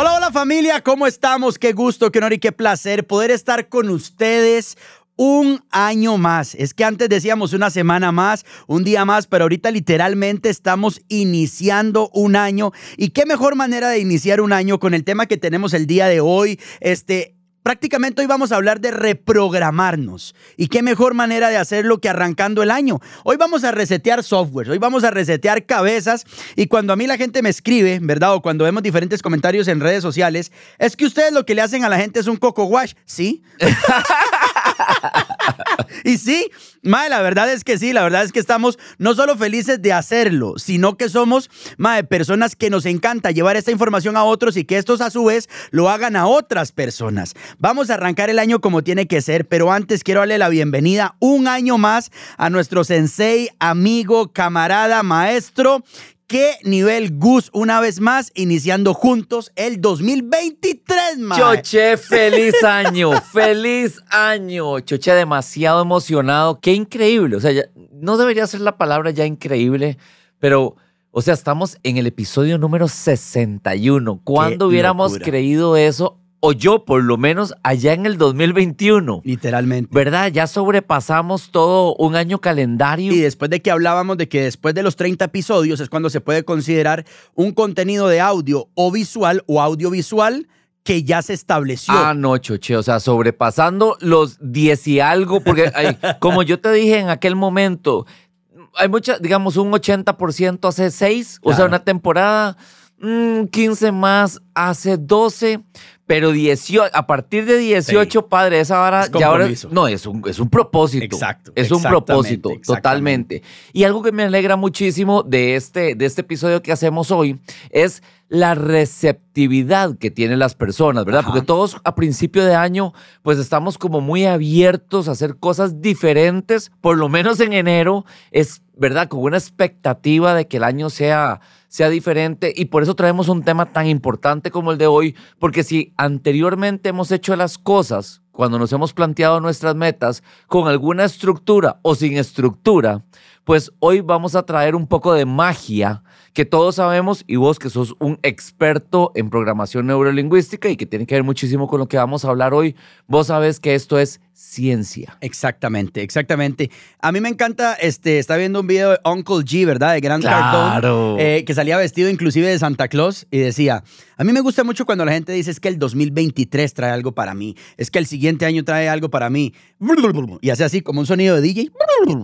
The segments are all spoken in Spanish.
Hola, hola familia, ¿cómo estamos? Qué gusto, qué honor y qué placer poder estar con ustedes un año más. Es que antes decíamos una semana más, un día más, pero ahorita literalmente estamos iniciando un año. Y qué mejor manera de iniciar un año con el tema que tenemos el día de hoy. Este, Prácticamente hoy vamos a hablar de reprogramarnos. Y qué mejor manera de hacerlo que arrancando el año. Hoy vamos a resetear software, hoy vamos a resetear cabezas. Y cuando a mí la gente me escribe, ¿verdad? O cuando vemos diferentes comentarios en redes sociales, es que ustedes lo que le hacen a la gente es un coco wash, ¿sí? y sí, mae, la verdad es que sí, la verdad es que estamos no solo felices de hacerlo, sino que somos, mae, personas que nos encanta llevar esta información a otros y que estos a su vez lo hagan a otras personas. Vamos a arrancar el año como tiene que ser, pero antes quiero darle la bienvenida un año más a nuestro sensei, amigo, camarada, maestro, qué nivel Gus una vez más, iniciando juntos el 2023, man. Choche, feliz año, feliz año. Choche, demasiado emocionado. Qué increíble. O sea, no debería ser la palabra ya increíble, pero, o sea, estamos en el episodio número 61. ¿Cuándo hubiéramos creído eso o yo por lo menos allá en el 2021. Literalmente. ¿Verdad? Ya sobrepasamos todo un año calendario. Y después de que hablábamos de que después de los 30 episodios es cuando se puede considerar un contenido de audio o visual o audiovisual que ya se estableció. Ah, no, choche, o sea, sobrepasando los 10 y algo, porque como yo te dije en aquel momento, hay mucha, digamos, un 80% hace 6, o sea, una temporada, 15 mm, más hace 12, pero 18, a partir de 18, padre, esa vara ya ahora no es un, es un propósito. Exacto. Es un propósito, totalmente. Y algo que me alegra muchísimo de este, de este episodio que hacemos hoy es la receptividad que tienen las personas, ¿verdad? Porque todos a principio de año, pues estamos como muy abiertos a hacer cosas diferentes, por lo menos en enero, es, ¿verdad? Con una expectativa de que el año sea sea diferente y por eso traemos un tema tan importante como el de hoy, porque si anteriormente hemos hecho las cosas cuando nos hemos planteado nuestras metas con alguna estructura o sin estructura, pues hoy vamos a traer un poco de magia que todos sabemos y vos que sos un experto en programación neurolingüística y que tiene que ver muchísimo con lo que vamos a hablar hoy, vos sabes que esto es ciencia. Exactamente, exactamente. A mí me encanta, este, está viendo un video de Uncle G, ¿verdad? De Gran claro. eh, que salía vestido inclusive de Santa Claus y decía, a mí me gusta mucho cuando la gente dice es que el 2023 trae algo para mí, es que el siguiente año trae algo para mí. Y hace así como un sonido de DJ,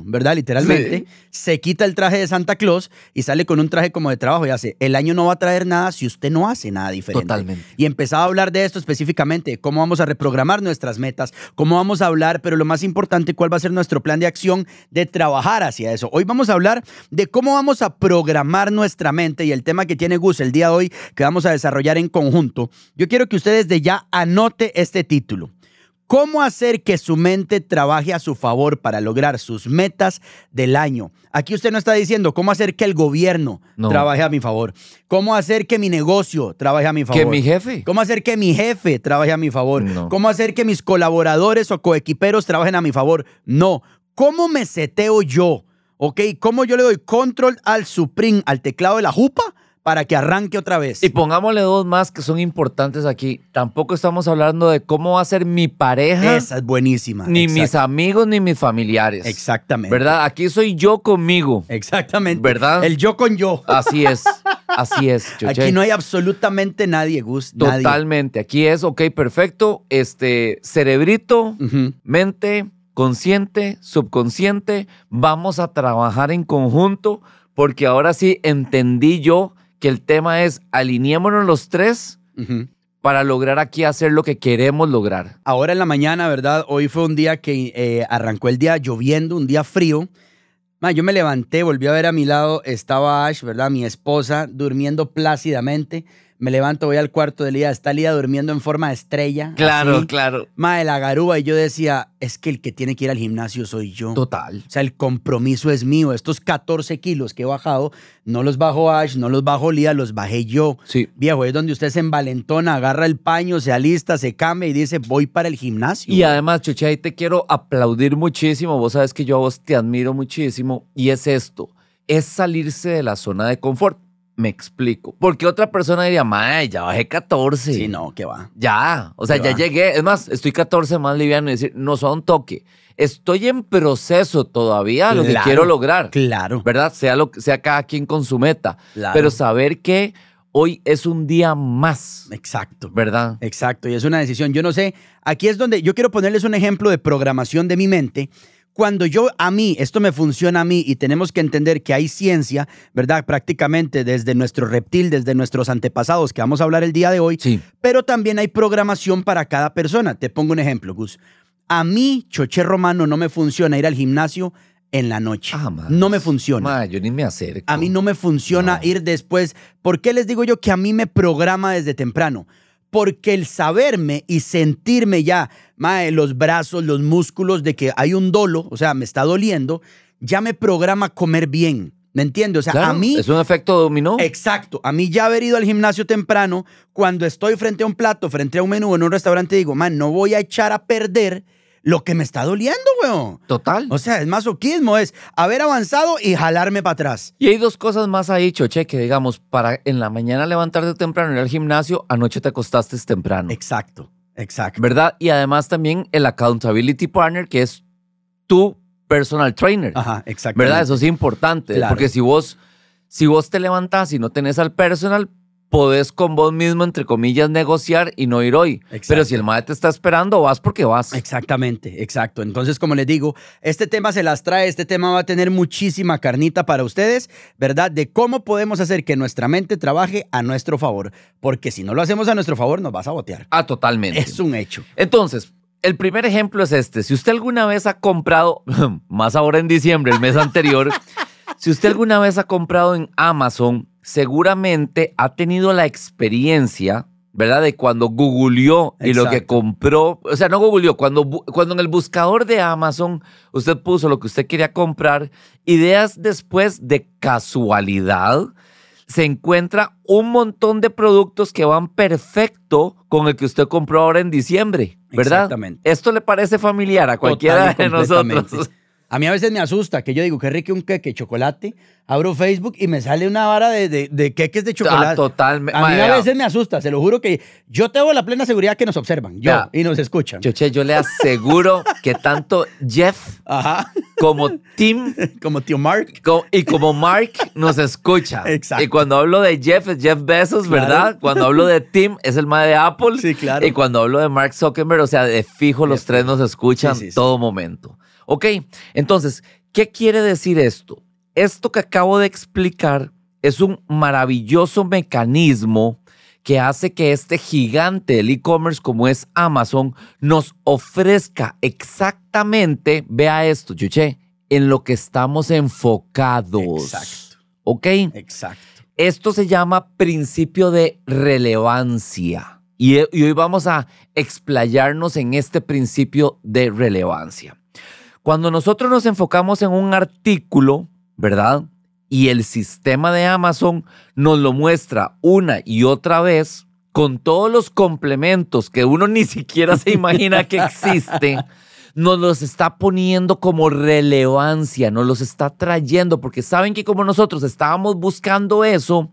¿verdad? Literalmente. Se quita el traje de Santa Claus y sale con un traje como de trabajo y hace, el año no va a traer nada si usted no hace nada diferente. Totalmente. Y empezaba a hablar de esto específicamente, cómo vamos a reprogramar nuestras metas, cómo vamos a hablar, pero lo más importante, cuál va a ser nuestro plan de acción de trabajar hacia eso. Hoy vamos a hablar de cómo vamos a programar nuestra mente y el tema que tiene Gus el día de hoy que vamos a desarrollar en conjunto. Yo quiero que ustedes de ya anote este título. ¿Cómo hacer que su mente trabaje a su favor para lograr sus metas del año? Aquí usted no está diciendo cómo hacer que el gobierno trabaje a mi favor. ¿Cómo hacer que mi negocio trabaje a mi favor? ¿Que mi jefe? ¿Cómo hacer que mi jefe trabaje a mi favor? ¿Cómo hacer que mis colaboradores o coequiperos trabajen a mi favor? No. ¿Cómo me seteo yo? ¿Ok? ¿Cómo yo le doy control al Supreme, al teclado de la jupa? Para que arranque otra vez. Y pongámosle dos más que son importantes aquí. Tampoco estamos hablando de cómo va a ser mi pareja. Esa es buenísima. Ni Exacto. mis amigos ni mis familiares. Exactamente. ¿Verdad? Aquí soy yo conmigo. Exactamente. ¿Verdad? El yo con yo. Así es. Así es. Choche. Aquí no hay absolutamente nadie, Gus. nadie. Totalmente. Aquí es, ok, perfecto. Este, cerebrito, mente, consciente, subconsciente, vamos a trabajar en conjunto porque ahora sí entendí yo que el tema es alineémonos los tres para lograr aquí hacer lo que queremos lograr. Ahora en la mañana, ¿verdad? Hoy fue un día que eh, arrancó el día lloviendo, un día frío. Ma, yo me levanté, volví a ver a mi lado, estaba Ash, ¿verdad? Mi esposa, durmiendo plácidamente. Me levanto, voy al cuarto de Lía, está Lía durmiendo en forma de estrella. Claro, así. claro. Ma, de la garúa. Y yo decía, es que el que tiene que ir al gimnasio soy yo. Total. O sea, el compromiso es mío. Estos 14 kilos que he bajado, no los bajó Ash, no los bajó Lía, los bajé yo. Sí. Viejo, es donde usted se envalentona, agarra el paño, se alista, se cambia y dice, voy para el gimnasio. Y además, Chuche, ahí te quiero aplaudir muchísimo. Vos sabes que yo a vos te admiro muchísimo. Y es esto, es salirse de la zona de confort. Me explico. Porque otra persona diría, mae, ya bajé 14. Sí, no, que va. Ya, o sea, ya va. llegué. Es más, estoy 14 más liviano y decir, no son toque. Estoy en proceso todavía lo que quiero lograr. Claro. ¿Verdad? Sea, lo, sea cada quien con su meta. Claro. Pero saber que hoy es un día más. Exacto. ¿Verdad? Exacto, y es una decisión. Yo no sé, aquí es donde yo quiero ponerles un ejemplo de programación de mi mente. Cuando yo, a mí, esto me funciona a mí y tenemos que entender que hay ciencia, ¿verdad? Prácticamente desde nuestro reptil, desde nuestros antepasados, que vamos a hablar el día de hoy, Sí. pero también hay programación para cada persona. Te pongo un ejemplo, Gus. A mí, Choché Romano, no me funciona ir al gimnasio en la noche. Ah, no me funciona. Yo ni me acerco. A mí no me funciona No. ir después. ¿Por qué les digo yo que a mí me programa desde temprano? Porque el saberme y sentirme ya, mae, los brazos, los músculos de que hay un dolo, o sea, me está doliendo, ya me programa comer bien. ¿Me entiendes? O sea, Claro, a mí... Es un efecto dominó. Exacto. A mí ya haber ido al gimnasio temprano, cuando estoy frente a un plato, frente a un menú en un restaurante, digo, man, no voy a echar a perder lo que me está doliendo, weón. Total. O sea, es masoquismo, es haber avanzado y jalarme para atrás. Y hay dos cosas más ahí, Choche, que digamos, para en la mañana levantarte temprano ir al gimnasio, anoche te acostaste temprano. Exacto, exacto. ¿Verdad? Y además también el accountability partner, que es tu personal trainer. Ajá, exacto. ¿Verdad? Eso es importante. Claro. Porque si vos, si vos te levantás y no tenés al personal, podés con vos mismo, entre comillas, negociar y no ir hoy. Exacto. Pero si el maestro te está esperando, vas porque vas. Exactamente, exacto. Entonces, como les digo, este tema se las trae, este tema va a tener muchísima carnita para ustedes, ¿verdad? De cómo podemos hacer que nuestra mente trabaje a nuestro favor. Porque si no lo hacemos a nuestro favor, nos vas a botear. Ah, totalmente. Es un hecho. Entonces, el primer ejemplo es este. Si usted alguna vez ha comprado, más ahora en diciembre, el mes anterior, si usted alguna vez ha comprado en Amazon, seguramente ha tenido la experiencia, ¿verdad? De cuando googleó y lo que compró, o sea, no googleó, cuando, cuando en el buscador de Amazon usted puso lo que usted quería comprar, ideas después de casualidad, se encuentra un montón de productos que van perfecto con el que usted compró ahora en diciembre, ¿verdad? Exactamente. ¿Esto le parece familiar a cualquiera Total de nosotros? A mí a veces me asusta que yo digo, qué rico un queque chocolate. Abro Facebook y me sale una vara de, de, de queques de chocolate. Ah, totalmente. A mí a veces me asusta, se lo juro que yo tengo la plena seguridad que nos observan, yo, y nos escuchan. Choche, yo le aseguro que tanto Jeff Ajá, como Tim como tío Mark. y como Mark nos escucha. Exacto. Y cuando hablo de Jeff es Jeff Bezos, Claro. ¿verdad? Cuando hablo de Tim es el mae de Apple. Sí, claro. Y cuando hablo de Mark Zuckerberg, o sea, de fijo los De tres nos escuchan Sí, sí, sí. todo momento. Ok, entonces, ¿qué quiere decir esto? Esto que acabo de explicar es un maravilloso mecanismo que hace que este gigante del e-commerce como es Amazon nos ofrezca exactamente, vea esto, Chuche, en lo que estamos enfocados. Exacto, ¿Ok? exacto. Esto se llama principio de relevancia. Y, y hoy vamos a explayarnos en este principio de relevancia. Cuando nosotros nos enfocamos en un artículo, ¿verdad? Y el sistema de Amazon nos lo muestra una y otra vez con todos los complementos que uno ni siquiera se imagina que existen, nos los está poniendo como relevancia, nos los está trayendo, porque saben que como nosotros estábamos buscando eso,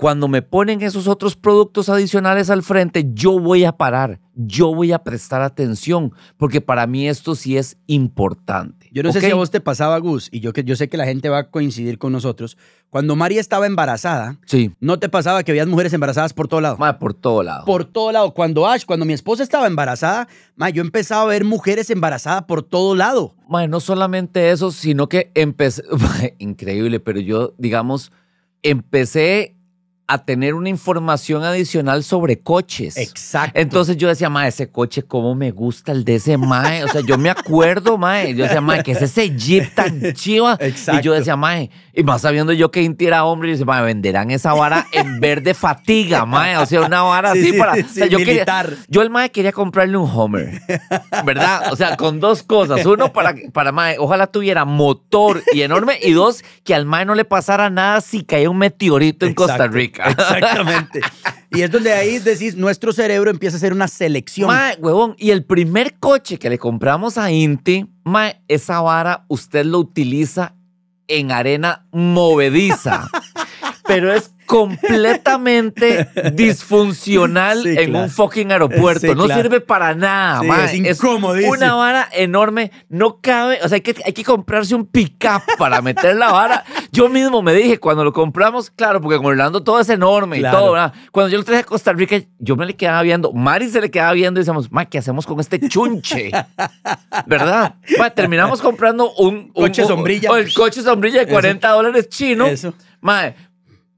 cuando me ponen esos otros productos adicionales al frente, yo voy a parar, yo voy a prestar atención, porque para mí esto sí es importante. Yo no sé ¿ok? si a vos te pasaba, Gus, y yo, que, yo sé que la gente va a coincidir con nosotros. Cuando María estaba embarazada, Sí, ¿no te pasaba que habías mujeres embarazadas por todo lado? mae, por todo lado. Por todo lado. Cuando Ash, cuando mi esposa estaba embarazada, ma, yo empezaba a ver mujeres embarazadas por todo lado. Mae, no solamente eso, sino que empecé, increíble, pero yo, digamos, empecé a tener una información adicional sobre coches. Exacto. Entonces yo decía, mae, ese coche, cómo me gusta el de ese mae. O sea, yo me acuerdo, mae. Yo decía, mae, que es ese Jeep tan chiva. Y Exacto. yo decía, mae, y más sabiendo yo que Inti era hombre, y dice, mae, venderán esa vara en verde fatiga, mae. O sea, una vara Sí, así sí, para. sí, o sea, yo, quería, militar. yo el mae quería comprarle un Homer, ¿verdad? O sea, con dos cosas. Uno, para, para mae, ojalá tuviera motor y enorme. Y dos, que al mae no le pasara nada si caía un meteorito en Costa Exacto, Exactamente. y es donde ahí decís, nuestro cerebro empieza a hacer una selección. Mae, huevón, y el primer coche que le compramos a Inti, mae, esa vara usted lo utiliza en arena movediza. pero es completamente disfuncional Sí, en claro. un fucking aeropuerto. Sí, no claro. sirve para nada, Sí, mae. es incomodísimo. una vara enorme. No cabe, o sea, hay que, hay que comprarse un pick-up para meter la vara. Yo mismo me dije, cuando lo compramos, claro, porque con Orlando todo es enorme Claro. y todo, ¿verdad? Cuando yo lo traje a Costa Rica, yo me le quedaba viendo, Mari se le quedaba viendo y decíamos, ma, ¿qué hacemos con este chunche? ¿Verdad? Ma, terminamos comprando un... un- Coche sombrilla. el coche sombrilla de 40 dólares chino. Eso. Ma,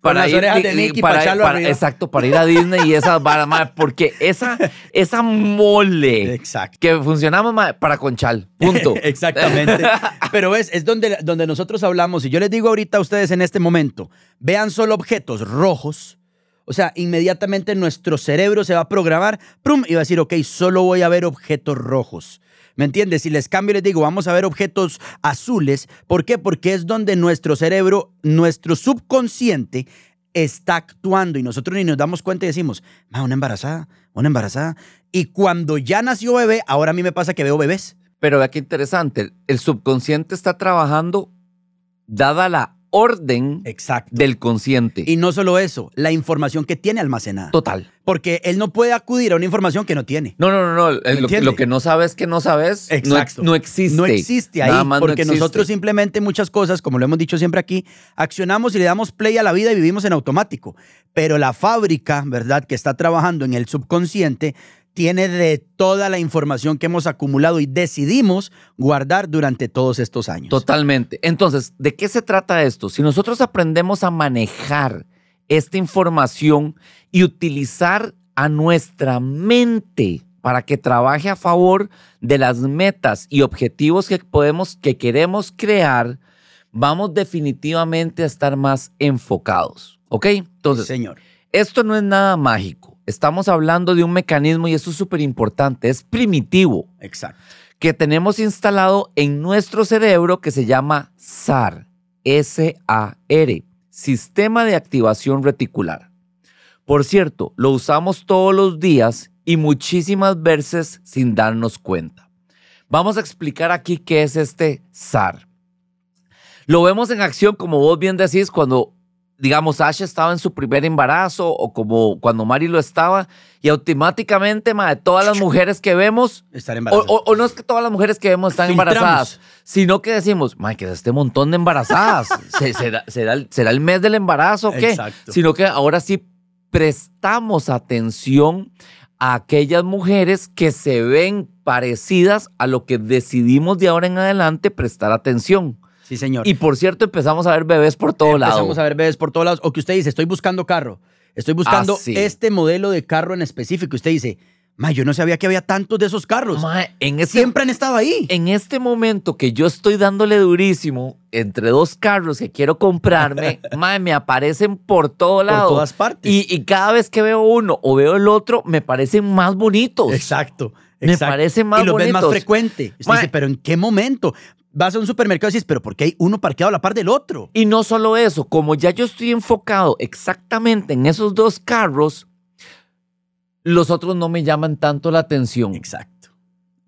Las orejas de y- Mickey para, para echarlo para- arriba. Exacto, para ir a Disney y esas varas, ma, porque esa, esa mole Exacto. que funcionaba ma, para Conchal, punto. Exactamente. Pero ves, es donde, donde nosotros hablamos. Y yo les digo ahorita a ustedes en este momento, vean solo objetos rojos. O sea, inmediatamente nuestro cerebro se va a programar, prum, y va a decir, ok, solo voy a ver objetos rojos. ¿Me entiendes? Si les cambio y les digo, vamos a ver objetos azules. ¿Por qué? Porque es donde nuestro cerebro, nuestro subconsciente está actuando y nosotros ni nos damos cuenta y decimos, ma, una embarazada, una embarazada. Y cuando ya nació bebé, ahora a mí me pasa que veo bebés. Pero vea qué interesante, el subconsciente está trabajando dada la orden Exacto. del consciente. Y no solo eso, la información que tiene almacenada. Total. Porque él no puede acudir a una información que no tiene. No, no, no, no. Lo, que no sabes que no sabes Exacto. no existe. No existe ahí, Nada más no porque existe. nosotros simplemente muchas cosas, como lo hemos dicho siempre aquí, accionamos y le damos play a la vida y vivimos en automático. Pero la fábrica, ¿verdad?, que está trabajando en el subconsciente, tiene de toda la información que hemos acumulado y decidimos guardar durante todos estos años. Totalmente. Entonces, ¿de qué se trata esto? Si nosotros aprendemos a manejar esta información y utilizar a nuestra mente para que trabaje a favor de las metas y objetivos que podemos, que queremos crear, vamos definitivamente a estar más enfocados. ¿Ok? Entonces, Señor. esto no es nada mágico. Estamos hablando de un mecanismo y esto es súper importante. Es primitivo Exacto. que tenemos instalado en nuestro cerebro que se llama SAR, S-A-R, Sistema de Activación Reticular. Por cierto, lo usamos todos los días y muchísimas veces sin darnos cuenta. Vamos a explicar aquí qué es este SAR. Lo vemos en acción, como vos bien decís, cuando, digamos, Asha estaba en su primer embarazo o como cuando Mari lo estaba y automáticamente, todas las mujeres que vemos, Estar o, embarazado. o- o no es que todas las mujeres que vemos están Filtramos. embarazadas, sino que decimos, "Mae, que es este montón de embarazadas. Se- será, será el- será el mes del embarazo o qué? Exacto. Sino que ahora sí prestamos atención a aquellas mujeres que se ven parecidas a lo que decidimos de ahora en adelante prestar atención. Sí, señor. Y por cierto, empezamos a ver bebés por todo lado. Empezamos a ver bebés por todos lados. O que usted dice, estoy buscando carro. Estoy buscando Ah, sí. este modelo de carro en específico. Y usted dice, ma, yo no sabía que había tantos de esos carros. En este Siempre han estado ahí. En este momento que yo estoy dándole durísimo entre dos carros que quiero comprarme, mae, me aparecen por todo lado. todas partes. Y, y cada vez que veo uno o veo el otro, me parecen más bonitos. Exacto. Me parece más Y los ves más bonitos. frecuente. Usted Ma- dice, pero ¿en qué momento? Vas a un supermercado y dices, pero ¿por qué hay uno parqueado a la par del otro? Y no solo eso, como ya yo estoy enfocado exactamente en esos dos carros, los otros no me llaman tanto la atención. Exacto.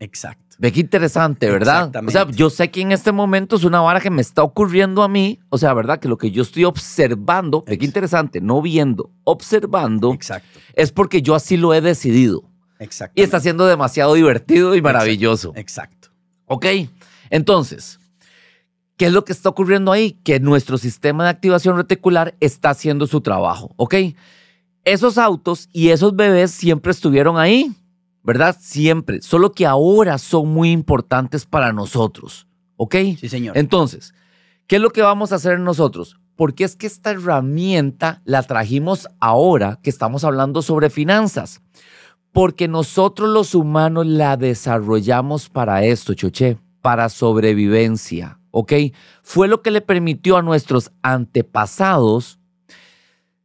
Exacto. Ve qué interesante, ¿verdad? O sea, yo sé que en este momento es una vara que me está ocurriendo a mí, o sea, ¿verdad? Que lo que yo estoy observando, ve qué interesante, no viendo, observando, Exacto. es porque yo así lo he decidido. Exacto. Y está siendo demasiado divertido y maravilloso. Exacto. ¿Ok? Entonces, ¿qué es lo que está ocurriendo ahí? Que nuestro sistema de activación reticular está haciendo su trabajo. ¿Ok? Esos autos y esos bebés siempre estuvieron ahí, ¿verdad? Siempre. Solo que ahora son muy importantes para nosotros. ¿Ok? Sí, señor. Entonces, ¿qué es lo que vamos a hacer nosotros? Porque es que esta herramienta la trajimos ahora que estamos hablando sobre finanzas. Porque nosotros los humanos la desarrollamos para esto, Choche, para sobrevivencia, ¿ok? Fue lo que le permitió a nuestros antepasados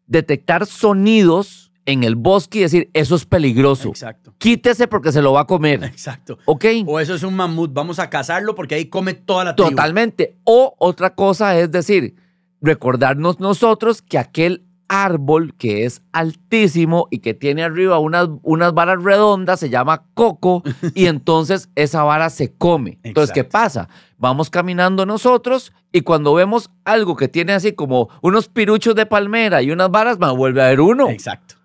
detectar sonidos en el bosque y decir, eso es peligroso. Exacto. Quítese porque se lo va a comer, Exacto. ¿ok? O eso es un mamut, vamos a cazarlo porque ahí come toda la tribu. Totalmente. O otra cosa es decir, recordarnos nosotros que aquel árbol que es altísimo y que tiene arriba unas, unas varas redondas se llama coco y entonces esa vara se come. Entonces, ¿qué pasa? Vamos caminando nosotros y cuando vemos algo que tiene así como unos piruchos de palmera y unas varas, me vuelve a ver uno. Exacto.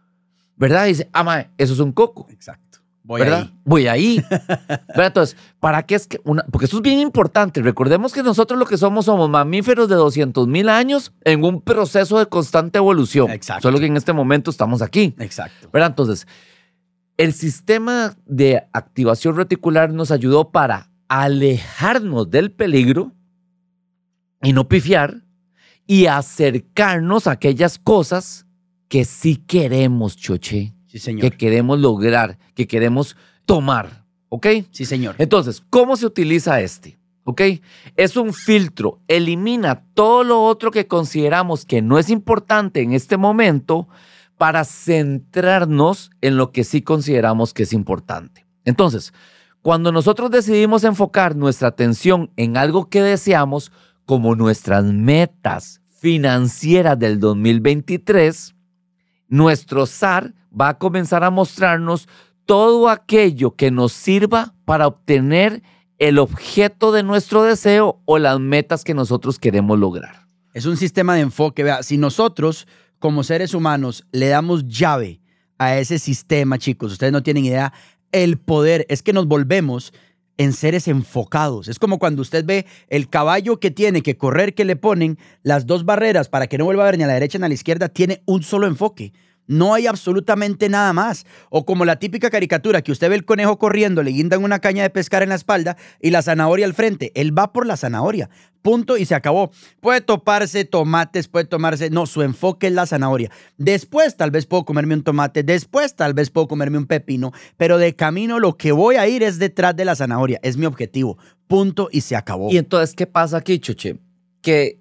¿Verdad? Y dice, ah, mae, eso es un coco. Exacto. Voy ¿verdad? ahí. Voy ahí. ¿Verdad? Entonces, ¿para qué es que una? Porque esto es bien importante. Recordemos que nosotros lo que somos somos mamíferos de 200 mil años en un proceso de constante evolución. Exacto. Solo que en este momento estamos aquí. Exacto. ¿Verdad? Entonces, el sistema de activación reticular nos ayudó para alejarnos del peligro y no pifiar y acercarnos a aquellas cosas que sí queremos, choche Sí, señor. que queremos lograr, que queremos tomar. ¿Ok? Sí, señor. Entonces, ¿cómo se utiliza este? ¿Ok? Es un filtro, elimina todo lo otro que consideramos que no es importante en este momento para centrarnos en lo que sí consideramos que es importante. Entonces, cuando nosotros decidimos enfocar nuestra atención en algo que deseamos, como nuestras metas financieras del 2023, nuestro SAR va a comenzar a mostrarnos todo aquello que nos sirva para obtener el objeto de nuestro deseo o las metas que nosotros queremos lograr. Es un sistema de enfoque. Vea, si nosotros, como seres humanos, le damos llave a ese sistema, chicos, ustedes no tienen idea, el poder es que nos volvemos en seres enfocados. Es como cuando usted ve el caballo que tiene que correr, que le ponen las dos barreras para que no vuelva a ver ni a la derecha ni a la izquierda, tiene un solo enfoque. No hay absolutamente nada más. O como la típica caricatura que usted ve el conejo corriendo, le guindan una caña de pescar en la espalda y la zanahoria al frente. Él va por la zanahoria. Punto y se acabó. Puede toparse tomates, puede tomarse. No, su enfoque es la zanahoria. Después tal vez puedo comerme un tomate, después tal vez puedo comerme un pepino, pero de camino lo que voy a ir es detrás de la zanahoria. Es mi objetivo. Punto y se acabó. Y entonces, ¿qué pasa aquí, Choche? Que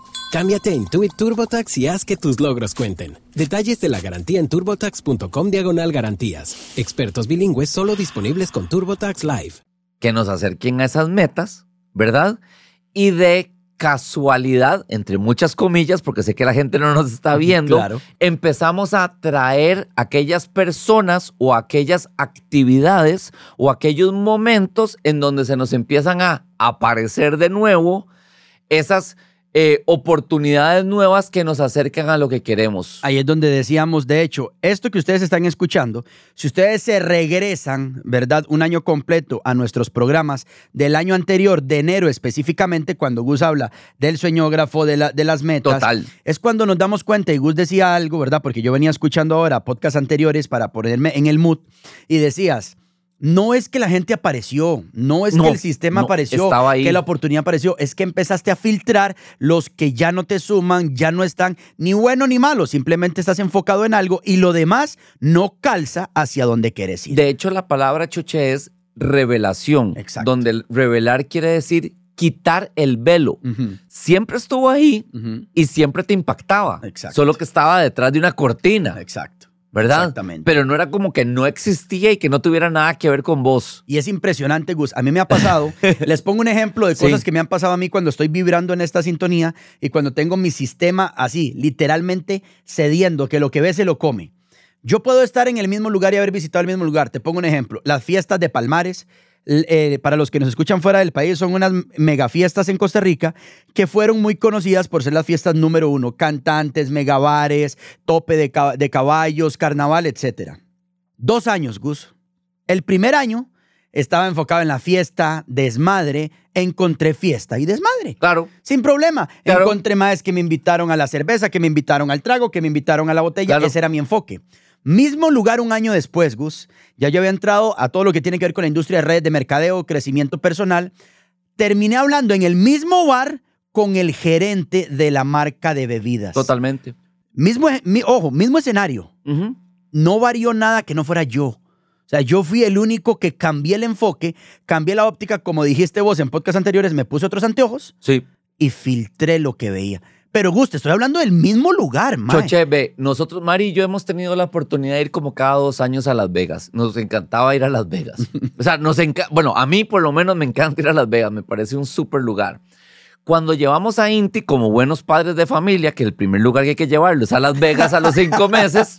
Cámbiate a Intuit TurboTax y haz que tus logros cuenten. Detalles de la garantía en turbotax.com diagonal garantías. Expertos bilingües solo disponibles con TurboTax Live. que nos acerquen a esas metas, ¿verdad? Y de casualidad, entre muchas comillas, porque sé que la gente no nos está viendo, Claro. empezamos a atraer aquellas personas o aquellas actividades o aquellos momentos en donde se nos empiezan a aparecer de nuevo esas eh, oportunidades nuevas que nos acercan a lo que queremos. Ahí es donde decíamos, de hecho, esto que ustedes están escuchando, si ustedes se regresan, ¿verdad? Un año completo a nuestros programas del año anterior, de enero específicamente, cuando Gus habla del sueñógrafo, de, la- de las metas. Total. Es cuando nos damos cuenta, y Gus decía algo, ¿verdad? Porque yo venía escuchando ahora podcasts anteriores para ponerme en el mood, y decías, no es que la gente apareció, no es No, que el sistema no, apareció, ahí. que la oportunidad apareció, es que empezaste a filtrar los que ya no te suman, ya no están ni bueno ni malo, simplemente estás enfocado en algo y lo demás no calza hacia donde quieres ir. De hecho, la palabra choche es revelación, Exacto. donde el revelar quiere decir quitar el velo. Siempre estuvo ahí y siempre te impactaba. Exacto. Solo que estaba detrás de una cortina, Exacto. ¿Verdad? Exactamente. Pero no era como que no existía y que no tuviera nada que ver con vos. Y es impresionante, Gus. A mí me ha pasado. les pongo un ejemplo de Sí. cosas que me han pasado a mí cuando estoy vibrando en esta sintonía y cuando tengo mi sistema así, literalmente cediendo, que lo que ve se lo come. Yo puedo estar en el mismo lugar y haber visitado el mismo lugar. Te pongo un ejemplo. Las fiestas de Palmares, eh, para los que nos escuchan fuera del país, son unas mega fiestas en Costa Rica que fueron muy conocidas por ser las fiestas número uno. Cantantes, megabares, tope de, de caballos, carnaval, etc. Dos años, Gus. El primer año estaba enfocado en la fiesta, desmadre, encontré fiesta y desmadre. Claro. Sin problema. Claro. Encontré más que me invitaron a la cerveza, que me invitaron al trago, que me invitaron a la botella. Claro. Ese era mi enfoque. Mismo lugar un año después, Gus. Ya yo había entrado a todo lo que tiene que ver con la industria de redes de mercadeo, crecimiento personal. Terminé hablando en el mismo bar con el gerente de la marca de bebidas. Totalmente. Mismo, mi- ojo, mismo escenario no varió nada que no fuera yo. O sea, yo fui el único que cambié el enfoque, cambié la óptica, como dijiste vos en podcasts anteriores, me puse otros anteojos Sí. y filtré lo que veía. Pero Guste, estoy hablando del mismo lugar, man. Choche, ve, nosotros, Mari y yo hemos tenido la oportunidad de ir como cada dos años a Las Vegas. Nos encantaba ir a Las Vegas. O sea, nos encanta, bueno, a mí por lo menos me encanta ir a Las Vegas, me parece un súper lugar. Cuando llevamos a Inti como buenos padres de familia, que el primer lugar que hay que llevarlo es a Las Vegas a los cinco meses,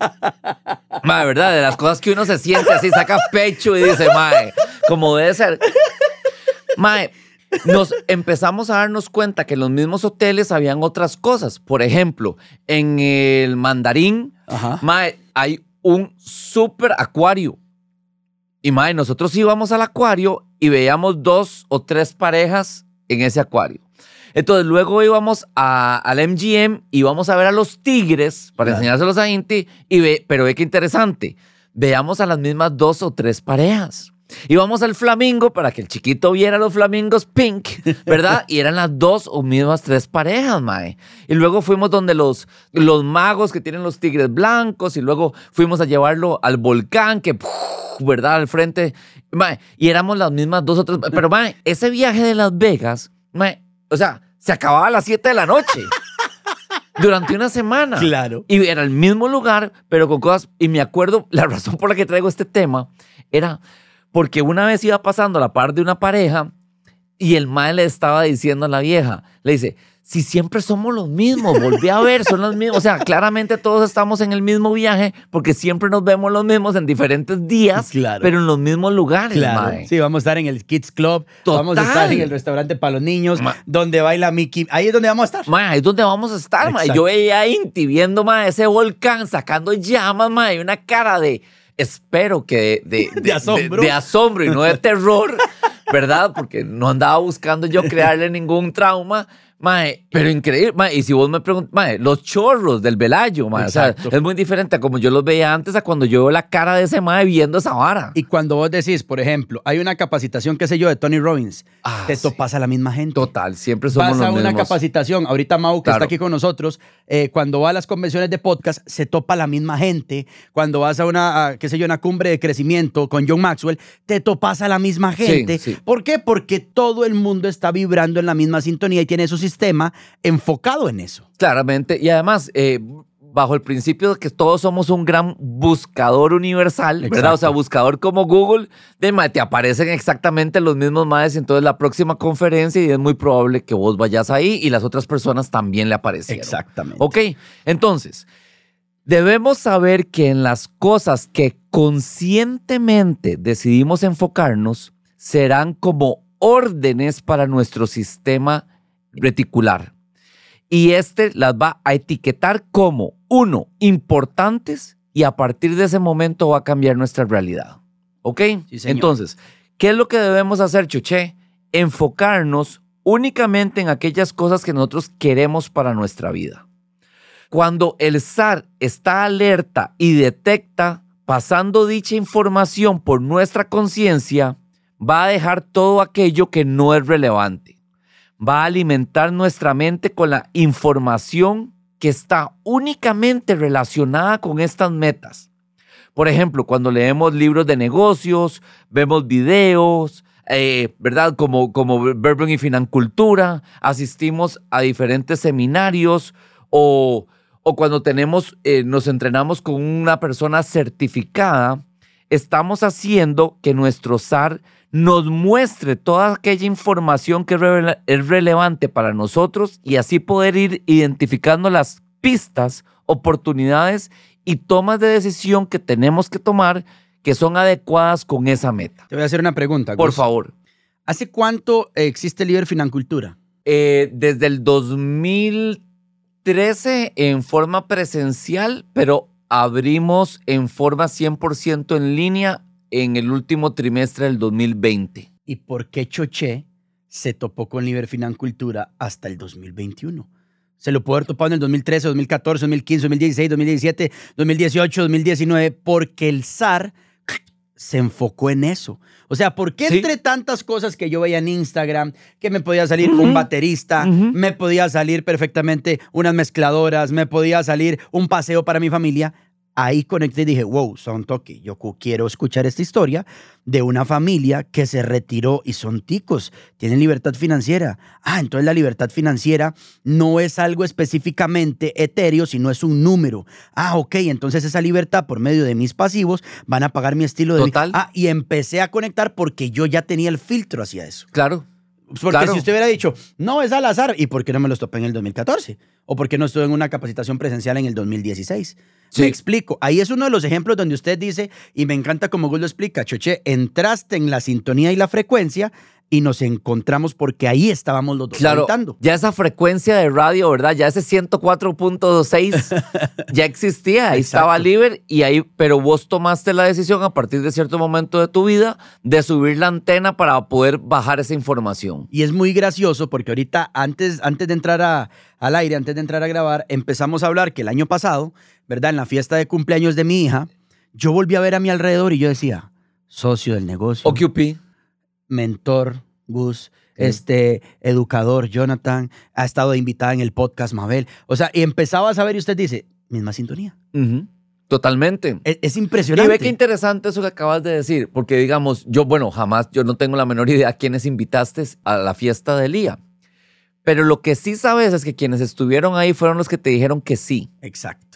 mae, ¿verdad? De las cosas que uno se siente así, saca pecho y dice, mae, como debe ser. Mae, nos empezamos a darnos cuenta que en los mismos hoteles habían otras cosas. Por ejemplo, en el Mandarín, mae, hay un super acuario. Y mae, nosotros íbamos al acuario y veíamos dos o tres parejas en ese acuario. Entonces luego íbamos a- al MGM y íbamos a ver a los tigres para Claro. enseñárselos a Inti. Y ve, pero ve qué interesante. Veamos a las mismas dos o tres parejas. Íbamos al flamingo para que el chiquito viera los flamingos pink, ¿verdad? Y eran las dos o mismas tres parejas, mae. Y luego fuimos donde los, los magos que tienen los tigres blancos y luego fuimos a llevarlo al volcán que, ¿verdad? Al frente, mae. Y éramos las mismas dos o tres. Pero, mae, ese viaje de Las Vegas, mae, o sea, se acababa a las 7 de la noche. Durante una semana. Claro. Y era el mismo lugar, pero con cosas. Y me acuerdo, la razón por la que traigo este tema era porque una vez iba pasando a la par de una pareja y el mae le estaba diciendo a la vieja, le dice, si siempre somos los mismos, volví a ver, son los mismos. O sea, claramente todos estamos en el mismo viaje porque siempre nos vemos los mismos en diferentes días, Claro. pero en los mismos lugares, Claro. mae. Sí, vamos a estar en el Kids Club, Total. vamos a estar en el restaurante para los niños, Ma- donde baila Mickey. Ahí es donde vamos a estar. Ahí es donde vamos a estar. Exacto. Yo veía a Inti viendo, mae, ese volcán sacando llamas, mae, y una cara de, espero que de, de, De asombro. de asombro y no de terror, ¿verdad? Porque no andaba buscando yo crearle ningún trauma. Mae, pero increíble, mae, y si vos me preguntas, mae, los chorros del Velayo, mae, o sea, es muy diferente a como yo los veía antes a cuando yo veo la cara de ese mae viendo esa vara. Y cuando vos decís, por ejemplo, hay una capacitación, qué sé yo, de Tony Robbins, Ah, te sí. topas a la misma gente. Total, siempre somos Vas los a una mismos. capacitación, ahorita Mau, que Claro. está aquí con nosotros, eh, cuando va a las convenciones de podcast, se topa la misma gente. Cuando vas a una, a, qué sé yo, una cumbre de crecimiento con John Maxwell, te topas a la misma gente. sí. ¿Por qué? Porque todo el mundo está vibrando en la misma sintonía y tiene su sistema enfocado en eso. Claramente. Y además, eh, bajo el principio de que todos somos un gran buscador universal, ¿verdad? O sea, buscador como Google, de te aparecen exactamente los mismos maes. Entonces, la próxima conferencia, y es muy probable que vos vayas ahí y las otras personas también le aparecieron. Exactamente. Ok, entonces, debemos saber que en las cosas que conscientemente decidimos enfocarnos serán como órdenes para nuestro sistema reticular. Y este las va a etiquetar como, uno, importantes y a partir de ese momento va a cambiar nuestra realidad. ¿Ok? Sí, señor. Entonces, ¿qué es lo que debemos hacer, Chuché? Enfocarnos únicamente en aquellas cosas que nosotros queremos para nuestra vida. Cuando el SAR está alerta y detecta pasando dicha información por nuestra conciencia, va a dejar todo aquello que no es relevante. Va a alimentar nuestra mente con la información que está únicamente relacionada con estas metas. Por ejemplo, cuando leemos libros de negocios, vemos videos, eh, ¿verdad? Como, como Verbo y Financultura, asistimos a diferentes seminarios o, o cuando tenemos, eh, nos entrenamos con una persona certificada, estamos haciendo que nuestro SAR nos muestre toda aquella información que es relevante para nosotros y así poder ir identificando las pistas, oportunidades y tomas de decisión que tenemos que tomar que son adecuadas con esa meta. Te voy a hacer una pregunta. Por favor. ¿Hace cuánto existe Liber Financultura? Eh, desde el 2013 en forma presencial, pero abrimos en forma 100% en línea en el último trimestre del 2020. ¿Y por qué Choché se topó con Liber Financultura hasta el 2021? Se lo pudo haber topado en el 2013, 2014, 2015, 2016, 2017, 2018, 2019, porque el SAR se enfocó en eso. O sea, ¿por qué entre tantas cosas que yo veía en Instagram, que me podía salir un baterista, me podía salir perfectamente unas mezcladoras, me podía salir un paseo para mi familia? Ahí conecté y dije, wow, son toque. Yo quiero escuchar esta historia de una familia que se retiró y son ticos, tienen libertad financiera. Ah, entonces la libertad financiera no es algo específicamente etéreo, sino es un número. Ah, ok, entonces esa libertad por medio de mis pasivos van a pagar mi estilo de vida. Ah, y empecé a conectar porque yo ya tenía el filtro hacia eso. Claro. Porque si usted hubiera dicho, no, es al azar, ¿y por qué no me los topé en el 2014? ¿O por qué no estuve en una capacitación presencial en el 2016? Me explico. Ahí es uno de los ejemplos donde usted dice, y me encanta como Google lo explica, Choche, entraste en la sintonía y la frecuencia y nos encontramos porque ahí estábamos los dos claro, Ya esa frecuencia de radio, ¿verdad? Ya ese 104.6 ya existía, ahí estaba libre y ahí, pero vos tomaste la decisión a partir de cierto momento de tu vida de subir la antena para poder bajar esa información. Y es muy gracioso porque ahorita antes, antes de entrar a, al aire, antes de entrar a grabar, empezamos a hablar que el año pasado, ¿verdad? En la fiesta de cumpleaños de mi hija, yo volví a ver a mi alrededor y yo decía, socio del negocio. OQP mentor, Gus, este educador, Jonathan, ha estado invitada en el podcast Mabel. O sea, y empezaba a saber y usted dice, misma sintonía. Totalmente. Es, impresionante. Y ve qué interesante eso que acabas de decir, porque digamos, yo, bueno, jamás, yo no tengo la menor idea a quiénes invitaste a la fiesta de Elía. Pero lo que sí sabes es que quienes estuvieron ahí fueron los que te dijeron que sí. Exacto.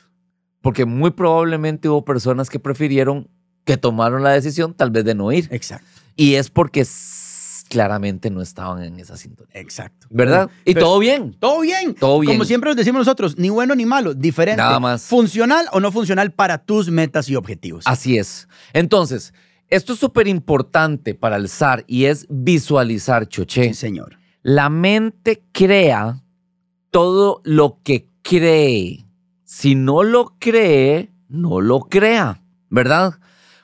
Porque muy probablemente hubo personas que prefirieron, que tomaron la decisión tal vez de no ir. Exacto. Y es porque claramente no estaban en esa sintonía. Exacto. ¿Verdad? y todo bien. Todo bien. Todo bien. Como siempre nos decimos nosotros, ni bueno ni malo, diferente. Nada más. Funcional o no funcional para tus metas y objetivos. Así es. Entonces, esto es súper importante para el SAR y es visualizar, Choche. Sí, señor. La mente crea todo lo que cree. Si no lo cree, no lo crea, ¿verdad?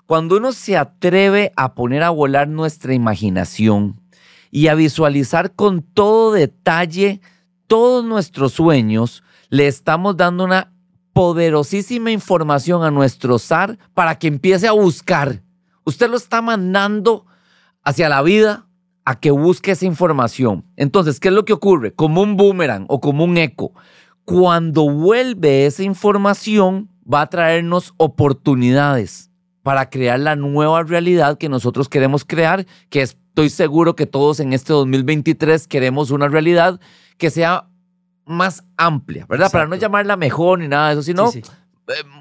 Cuando uno se atreve a poner a volar nuestra imaginación y a visualizar con todo detalle todos nuestros sueños, le estamos dando una poderosísima información a nuestro SAR para que empiece a buscar. Usted lo está mandando hacia la vida a que busque esa información. Entonces, ¿qué es lo que ocurre? Como un boomerang o como un eco. Cuando vuelve esa información, va a traernos oportunidades para crear la nueva realidad que nosotros queremos crear, que estoy seguro que todos en este 2023 queremos una realidad que sea más amplia, ¿verdad? Para no llamarla mejor ni nada de eso, sino... Eh,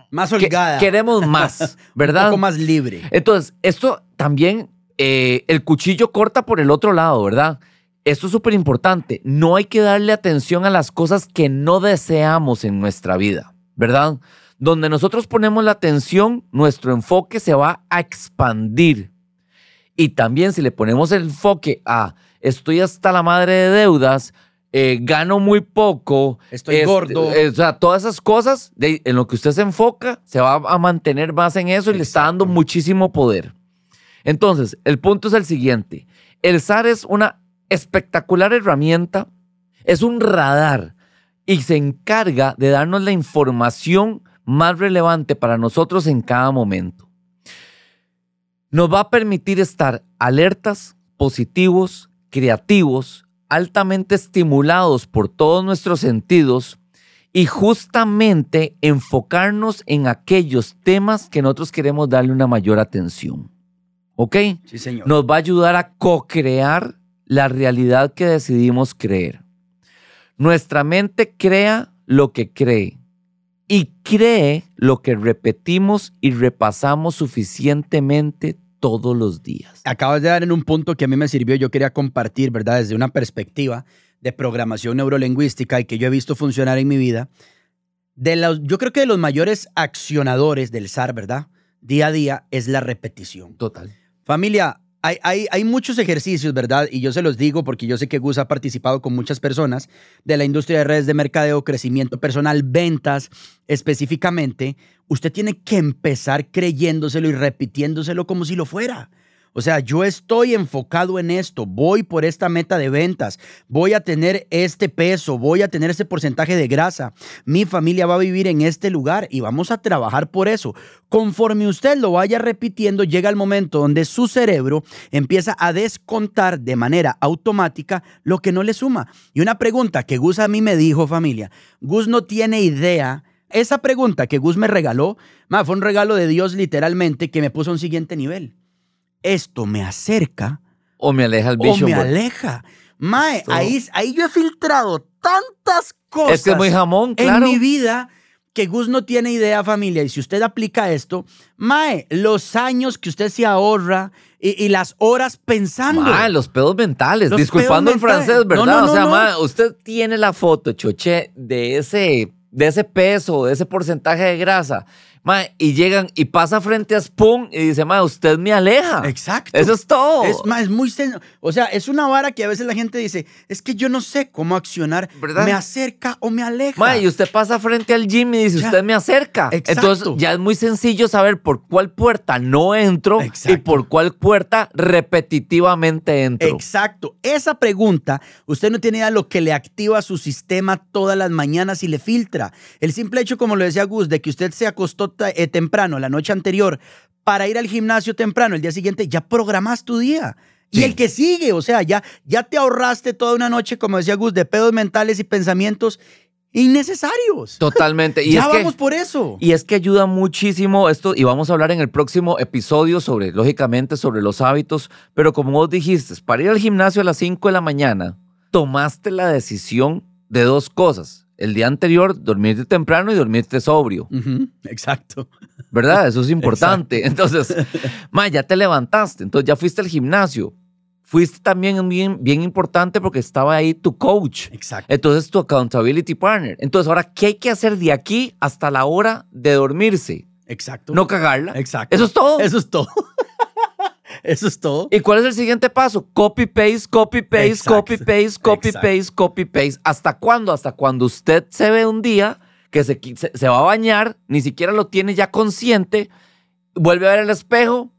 más holgada. queremos más, ¿verdad? Un poco más libre. Entonces, esto también, eh, el cuchillo corta por el otro lado, ¿verdad? Esto es súper importante. No hay que darle atención a las cosas que no deseamos en nuestra vida, ¿verdad? Donde nosotros ponemos la atención, nuestro enfoque se va a expandir. Y también si le ponemos el enfoque a estoy hasta la madre de deudas, eh, gano muy poco, estoy gordo. Eh, o sea, todas esas cosas, en lo que usted se enfoca, se va a mantener más en eso y le está dando muchísimo poder. Entonces, el punto es el siguiente. El SAR es una espectacular herramienta, es un radar y se encarga de darnos la información más relevante para nosotros en cada momento. Nos va a permitir estar alertas, positivos, creativos, altamente estimulados por todos nuestros sentidos y justamente enfocarnos en aquellos temas que nosotros queremos darle una mayor atención. ¿Ok? Sí, señor. Nos va a ayudar a co-crear la realidad que decidimos creer. Nuestra mente crea lo que cree y cree lo que repetimos y repasamos suficientemente todos los días. Acabas de dar en un punto que a mí me sirvió, yo quería compartir, ¿verdad? Desde una perspectiva de programación neurolingüística y que yo he visto funcionar en mi vida. De los, yo creo que de los mayores accionadores del SAR, ¿verdad? Día a día es la repetición. Total. Familia, hay, hay, muchos ejercicios, ¿verdad? Y yo se los digo porque yo sé que Gus ha participado con muchas personas de la industria de redes de mercadeo, crecimiento personal, ventas específicamente. Usted tiene que empezar creyéndoselo y repitiéndoselo como si lo fuera. O sea, yo estoy enfocado en esto, voy por esta meta de ventas, voy a tener este peso, voy a tener este porcentaje de grasa, mi familia va a vivir en este lugar y vamos a trabajar por eso. Conforme usted lo vaya repitiendo, llega el momento donde su cerebro empieza a descontar de manera automática lo que no le suma. Y una pregunta que Gus a mí me dijo, familia, Gus no tiene idea. Esa pregunta que Gus me regaló, fue un regalo de Dios literalmente que me puso a un siguiente nivel esto me acerca o me aleja el o vision me board. aleja. Mae, ahí, ahí yo he filtrado tantas cosas Es que es muy jamón, claro. en mi vida que Gus no tiene idea, familia. Y si usted aplica esto, Mae, los años que usted se ahorra y, y las horas pensando. Mae, los pedos mentales. Los Disculpando pedos el francés. ¿verdad? No, no, o sea, no, no. mae, usted tiene la foto, choche, de ese, de ese peso, de ese porcentaje de grasa. Mae, y llegan y pasa frente a Spoon y dice, mae, usted me aleja. Exacto. Eso es todo. Es, ma, es muy sen- O sea, es una vara que a veces la gente dice, es que yo no sé cómo accionar. ¿Verdad? ¿Me acerca o me aleja? Mae, y usted pasa frente al gym y dice, Ya. usted me acerca. Exacto. Entonces ya es muy sencillo saber por cuál puerta no entro y por cuál puerta repetitivamente entro. Exacto. Esa pregunta, usted no tiene idea lo que le activa su sistema todas las mañanas y le filtra. El simple hecho, como lo decía Gus, de que usted se acostó eh, temprano la noche anterior para ir al gimnasio temprano el día siguiente, ya programas tu día. Y el que sigue, o sea, ya, ya te ahorraste toda una noche, como decía Gus, de pedos mentales y pensamientos innecesarios. Totalmente. Y ya es que- vamos por eso. Y es que ayuda muchísimo esto, y vamos a hablar en el próximo episodio sobre, lógicamente, sobre los hábitos, pero como vos dijiste, para ir al gimnasio a las 5 de la mañana, tomaste la decisión de dos cosas. El día anterior, dormirte temprano y dormirte sobrio, Exacto. ¿verdad? Eso es importante. Entonces, ma, ya te levantaste, entonces ya fuiste al gimnasio. Fuiste también bien, bien importante porque estaba ahí tu coach. Exacto. Entonces, tu accountability partner. Entonces, ahora, ¿qué hay que hacer de aquí hasta la hora de dormirse? Exacto. No cagarla. Exacto. Eso es todo. Eso es todo. Eso es todo. ¿Y cuál es el siguiente paso? Copy, paste, copy, paste, Exacto. copy, paste, copy, Exacto. paste, copy, paste. ¿Hasta cuándo? Hasta cuando usted se ve un día que se, se, se va a bañar, ni siquiera lo tiene ya consciente, vuelve a ver el espejo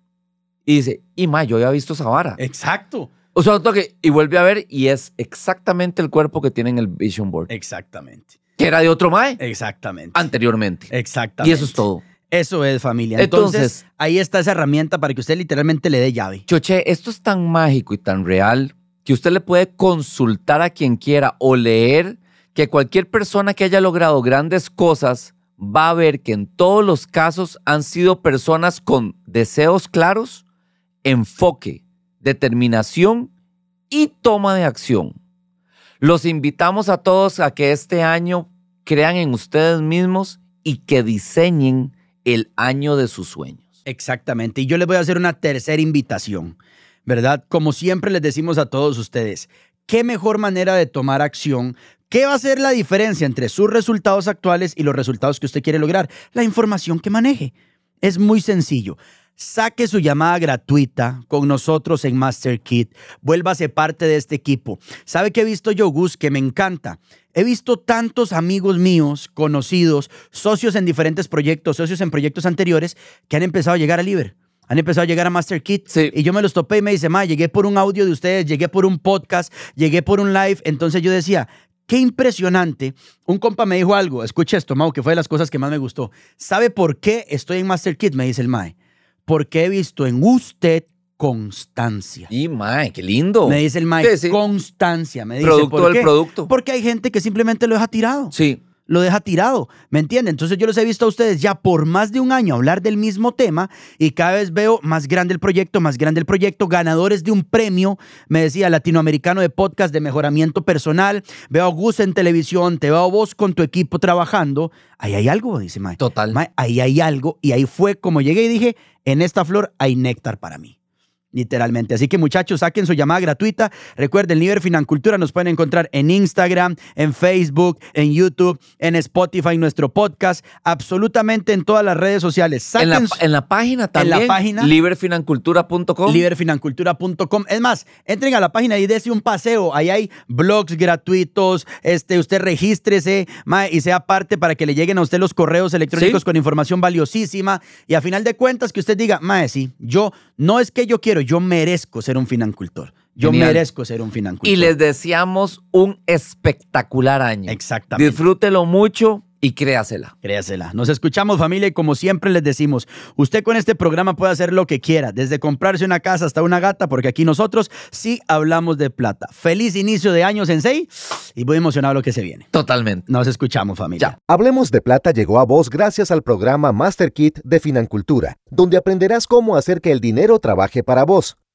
y dice, y ma, yo había visto esa vara. Exacto. O sea, toque, y vuelve a ver y es exactamente el cuerpo que tiene en el vision board, Exactamente. que era de otro mae Exactamente. anteriormente. Exactamente. Y eso es todo. Eso es familia. Entonces, Entonces- ahí está esa herramienta para que usted literalmente le dé llave. Choche, esto es tan mágico y tan real que usted le puede consultar a quien quiera o leer que cualquier persona que haya logrado grandes cosas va a ver que en todos los casos han sido personas con deseos claros, enfoque, determinación y toma de acción. Los invitamos a todos a que este año crean en ustedes mismos y que diseñen el año de sus sueños. Exactamente. Y yo les voy a hacer una tercera invitación, ¿verdad? Como siempre les decimos a todos ustedes, ¿qué mejor manera de tomar acción? ¿Qué va a ser la diferencia entre sus resultados actuales y los resultados que usted quiere lograr? La información que maneje. Es muy sencillo. Saque su llamada gratuita con nosotros en MasterKit. Vuélvase parte de este equipo. ¿Sabe qué he visto yo, Gus? Que me encanta. He visto tantos amigos míos, conocidos, socios en diferentes proyectos, socios en proyectos anteriores, que han empezado a llegar a Liber. Han empezado a llegar a MasterKit. Sí. Y yo me los topé y me dice, ma, llegué por un audio de ustedes, llegué por un podcast, llegué por un live. Entonces yo decía, qué impresionante. Un compa me dijo algo, escucha esto, Mau, que fue de las cosas que más me gustó. ¿Sabe por qué estoy en MasterKit? Me dice el Mae. Porque he visto en usted constancia. Y mae, qué lindo. Me dice el Mae, Sí, sí. constancia. Me dice, Producto ¿por del qué? producto. Porque hay gente que simplemente lo deja tirado. Sí. lo deja tirado, ¿me entiende? Entonces yo los he visto a ustedes ya por más de un año hablar del mismo tema y cada vez veo más grande el proyecto, más grande el proyecto, ganadores de un premio, me decía, latinoamericano de podcast de mejoramiento personal, veo a Gus en televisión, te veo a vos con tu equipo trabajando, ahí hay algo, dice Mae. Total. Mae, ahí hay algo y ahí fue como llegué y dije, en esta flor hay néctar para mí. Literalmente. Así que muchachos, saquen su llamada gratuita. Recuerden, Liber Financultura nos pueden encontrar en Instagram, en Facebook, en YouTube, en Spotify, nuestro podcast, absolutamente en todas las redes sociales. En la, Saquen su- en la página también. la página. Liberfinancultura.com. liberfinancultura.com. Es más, entren a la página y dése un paseo. Ahí hay blogs gratuitos. Este, usted regístrese mae, y sea parte para que le lleguen a usted los correos electrónicos Sí. con información valiosísima. Y a final de cuentas, que usted diga, mae, sí, yo no es que yo quiero, yo merezco ser un financultor. Yo Genial. merezco ser un financultor. Y les deseamos un espectacular año. Exactamente. Disfrútelo mucho y créasela. Créasela. Nos escuchamos familia y como siempre les decimos, usted con este programa puede hacer lo que quiera, desde comprarse una casa hasta una gata, porque aquí nosotros sí hablamos de plata. Feliz inicio de año, Sensei, y muy emocionado lo que se viene. Totalmente. Nos escuchamos familia. Ya. Hablemos de Plata llegó a vos gracias al programa Master Kit de Financultura, donde aprenderás cómo hacer que el dinero trabaje para vos.